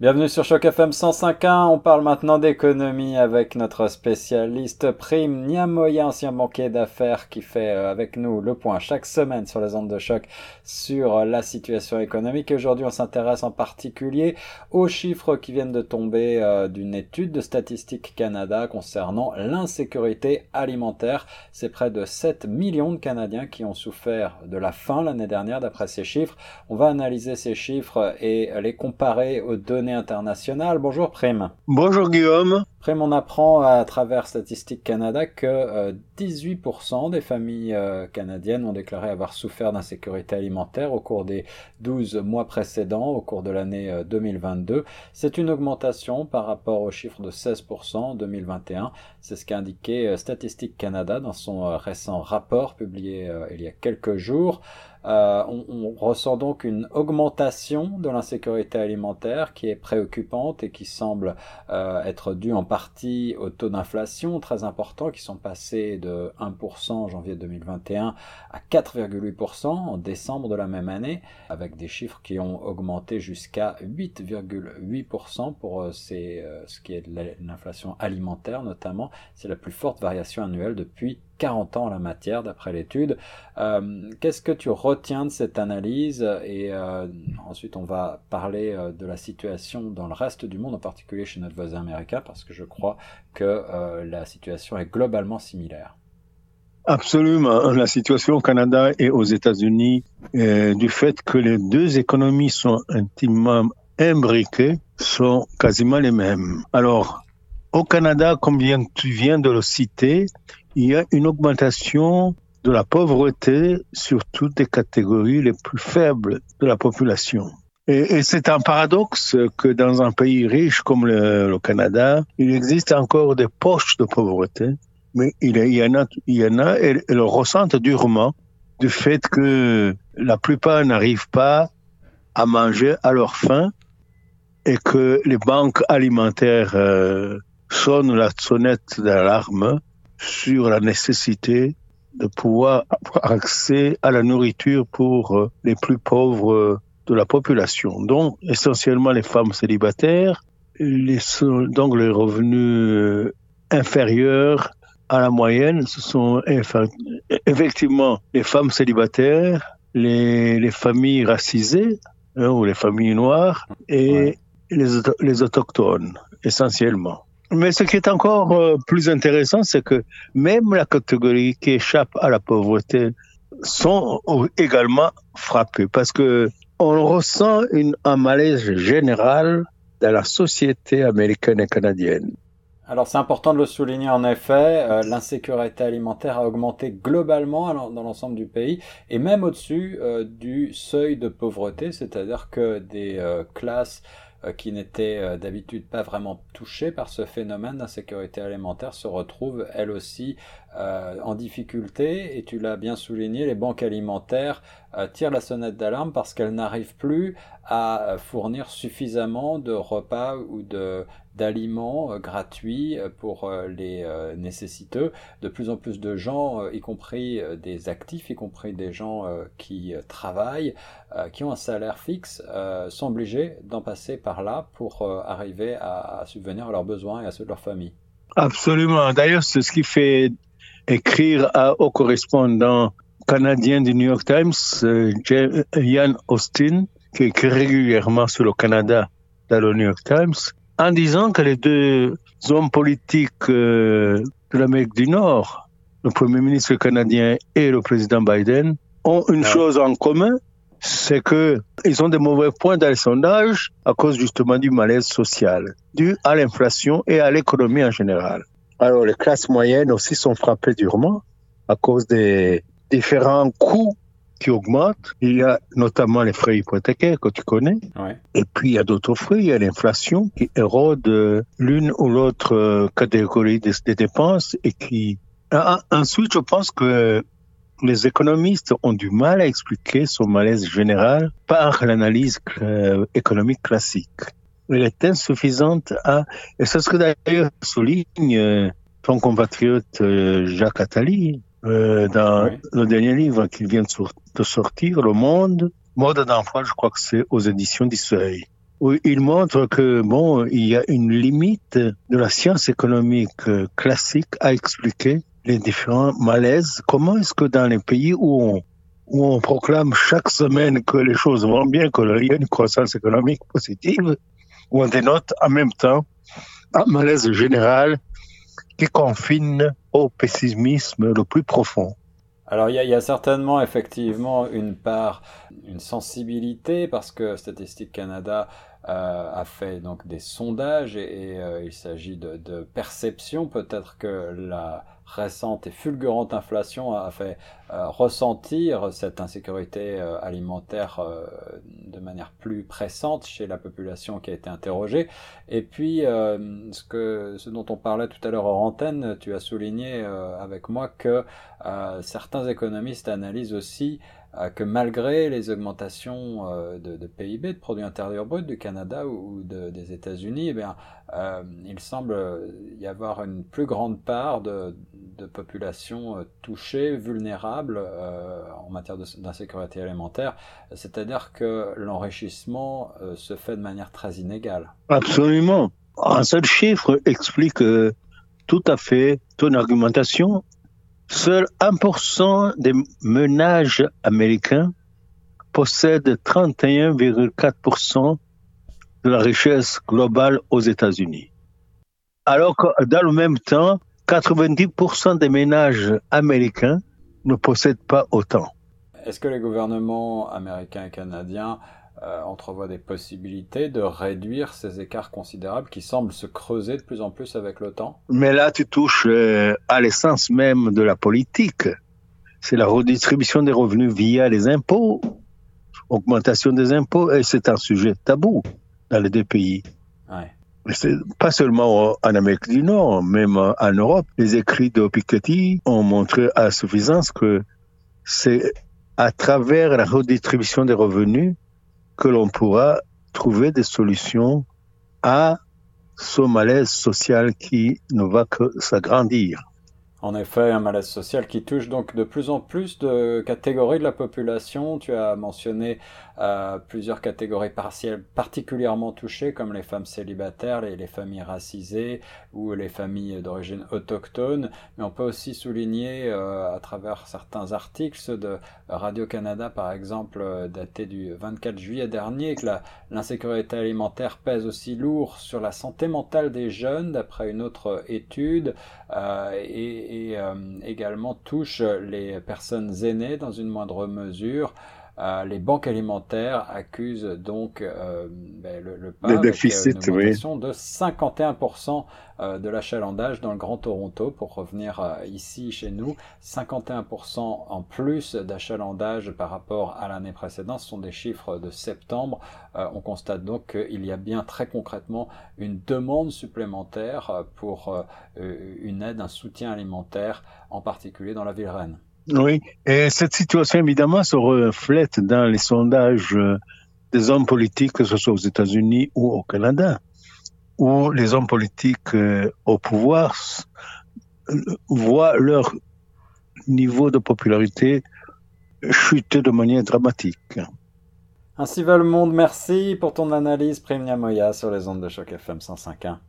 Bienvenue sur Choc FM 105.1. On parle maintenant d'économie avec notre spécialiste Prime Niamoya, ancien banquier d'affaires qui fait euh, avec nous le point chaque semaine sur les ondes de choc sur la situation économique. aujourd'hui, on s'intéresse en particulier aux chiffres qui viennent de tomber euh, d'une étude de Statistique Canada concernant l'insécurité alimentaire. C'est près de 7 millions de Canadiens qui ont souffert de la faim l'année dernière d'après ces chiffres. On va analyser ces chiffres et les comparer aux données internationale. Bonjour Prime. Bonjour Guillaume. Prime, on apprend à travers Statistique Canada que 18% euh, des familles euh, canadiennes ont déclaré avoir souffert d'insécurité alimentaire au cours des 12 mois précédents, au cours de l'année 2022. Euh, C'est une augmentation par rapport au chiffre de 16% en 2021. C'est ce qu'a indiqué Statistique Canada dans son récent rapport publié il y a quelques jours. On, ressent donc une augmentation de l'insécurité alimentaire qui est préoccupante et qui semble être due en partie au taux d'inflation très important qui sont passés de 1% en janvier 2021 à 4,8% en décembre de la même année avec des chiffres qui ont augmenté jusqu'à 8,8% pour euh, euh, ce qui est de l'inflation alimentaire notamment. C'est la plus forte variation annuelle depuis 40 ans en la matière d'après l'étude. Euh, Qu'est-ce que tu retiens de cette analyse? Et euh, ensuite, on va parler euh, de la situation dans le reste du monde, en particulier chez notre voisin américain, parce que je crois que la situation est globalement similaire. Absolument. La situation au Canada et aux États-Unis, du fait que les deux économies sont intimement imbriquées, sont quasiment les mêmes. Alors, au Canada, comme tu viens de le citer, il y a une augmentation de la pauvreté sur toutes les catégories les plus faibles de la population. Et, c'est un paradoxe que dans un pays riche comme le, Canada, il existe encore des poches de pauvreté, mais il y en a, il et le ressentent durement du fait que la plupart n'arrivent pas à manger à leur faim et que les banques alimentaires euh, sonnent la sonnette d'alarme sur la nécessité de pouvoir avoir accès à la nourriture pour euh, les plus pauvres de la population. Donc, essentiellement les femmes célibataires, les, donc les revenus euh, inférieurs à la moyenne, ce sont effectivement les femmes célibataires, les, les familles racisées, hein, ou les familles noires, et ouais. les, les autochtones, essentiellement. Mais ce qui est encore euh, plus intéressant, c'est que même la catégorie qui échappe à la pauvreté sont également frappées parce que on ressent un malaise général dans la société américaine et canadienne. Alors c'est important de le souligner en effet, euh, l'insécurité alimentaire a augmenté globalement dans l'ensemble du pays et même au-dessus euh, du seuil de pauvreté, c'est-à-dire que des classes qui n'étaient euh, d'habitude pas vraiment touchées par ce phénomène d'insécurité alimentaire se retrouvent elles aussi euh, en difficulté. Et tu l'as bien souligné, les banques alimentaires euh, tirent la sonnette d'alarme parce qu'elles n'arrivent plus à fournir suffisamment de repas ou de d'aliments euh, gratuits pour les nécessiteux. De plus en plus de gens, y compris des actifs, y compris des gens qui travaillent, qui ont un salaire fixe, sont obligés d'en passer par là pour arriver à, subvenir à leurs besoins et à ceux de leur famille. Absolument. D'ailleurs, c'est ce qui fait écrire au correspondant canadien du New York Times, euh, Ian Austin, qui écrit régulièrement sur le Canada dans le New York Times, en disant que les deux hommes politiques euh, de l'Amérique du Nord, le Premier ministre canadien et le président Biden, ont une ah. chose en commun, c'est que ils ont des mauvais points dans les sondages à cause justement du malaise social, dû à l'inflation et à l'économie en général. Alors, les classes moyennes aussi sont frappées durement à cause des différents coûts qui augmentent. Il y a notamment les frais hypothécaires que tu connais. Ouais. Et puis, il y a d'autres frais. Il y a l'inflation qui érode l'une ou l'autre catégorie des, des, dépenses et qui... Ah, ensuite, je pense que les économistes ont du mal à expliquer son malaise général par l'analyse euh, économique classique elle est insuffisante à, et c'est ce que d'ailleurs souligne euh, ton compatriote euh, Jacques Attali euh, dans oui. le dernier livre qu'il vient de sortir, Le Monde, Mode d'emploi, je crois que c'est aux éditions du Seuil. Oui, il montre que bon, il y a une limite de la science économique classique à expliquer les différents malaises. Comment est-ce que dans les pays où on, où on proclame chaque semaine que les choses vont bien, qu'il y a une croissance économique positive, où on dénote en même temps un malaise général qui confine au pessimisme le plus profond. Alors il y, a certainement effectivement une part, une sensibilité parce que Statistique Canada a fait donc des sondages et, euh, il s'agit de, de perception. Peut-être que la récente et fulgurante inflation a fait euh, ressentir cette insécurité alimentaire de manière plus pressante chez la population qui a été interrogée. Et puis, ce, ce dont on parlait tout à l'heure en antenne, tu as souligné avec moi que certains économistes analysent aussi euh, que malgré les augmentations euh, de, PIB, de produits intérieurs bruts du Canada ou, des États-Unis, eh euh, il semble y avoir une plus grande part de, population touchée, vulnérable en matière d'insécurité alimentaire, c'est-à-dire que l'enrichissement se fait de manière très inégale. Absolument. Un seul chiffre explique tout à fait ton argumentation Seul 1% des ménages américains possèdent 31,4% de la richesse globale aux États-Unis. Alors que dans le même temps, 90% des ménages américains ne possèdent pas autant. Est-ce que les gouvernements américains et canadiens euh, entrevoit des possibilités de réduire ces écarts considérables qui semblent se creuser de plus en plus avec le temps. Mais là, tu touches euh, à l'essence même de la politique. C'est la redistribution des revenus via les impôts, augmentation des impôts, et c'est un sujet tabou dans les deux pays. Ouais. Pas seulement en Amérique du Nord, même en Europe. Les écrits de Piketty ont montré à suffisance que c'est à travers la redistribution des revenus que l'on pourra trouver des solutions à ce malaise social qui ne va que s'agrandir. En effet, un malaise social qui touche donc de plus en plus de catégories de la population. Tu as mentionné euh, plusieurs catégories partielles particulièrement touchées, comme les femmes célibataires, les, les familles racisées ou les familles d'origine autochtone. Mais on peut aussi souligner euh, à travers certains articles, ceux de Radio-Canada par exemple, euh, datés du 24 juillet dernier, que l'insécurité alimentaire pèse aussi lourd sur la santé mentale des jeunes, d'après une autre étude. et et euh, également touche les personnes aînées dans une moindre mesure. Euh, les banques alimentaires accusent donc euh, ben, le, le pas déficit, une augmentation de 51% de l'achalandage dans le Grand Toronto. Pour revenir ici chez nous, 51% en plus d'achalandage par rapport à l'année précédente. Ce sont des chiffres de septembre. on constate donc qu'il y a bien très concrètement une demande supplémentaire pour une aide, un soutien alimentaire, en particulier dans la ville Rennes. Oui, et cette situation évidemment se reflète dans les sondages euh, des hommes politiques, que ce soit aux États-Unis ou au Canada, où les hommes politiques euh, au pouvoir voient leur niveau de popularité chuter de manière dramatique. Ainsi va le monde. Merci pour ton analyse, Premia Moya, sur les ondes de choc FM 105.1.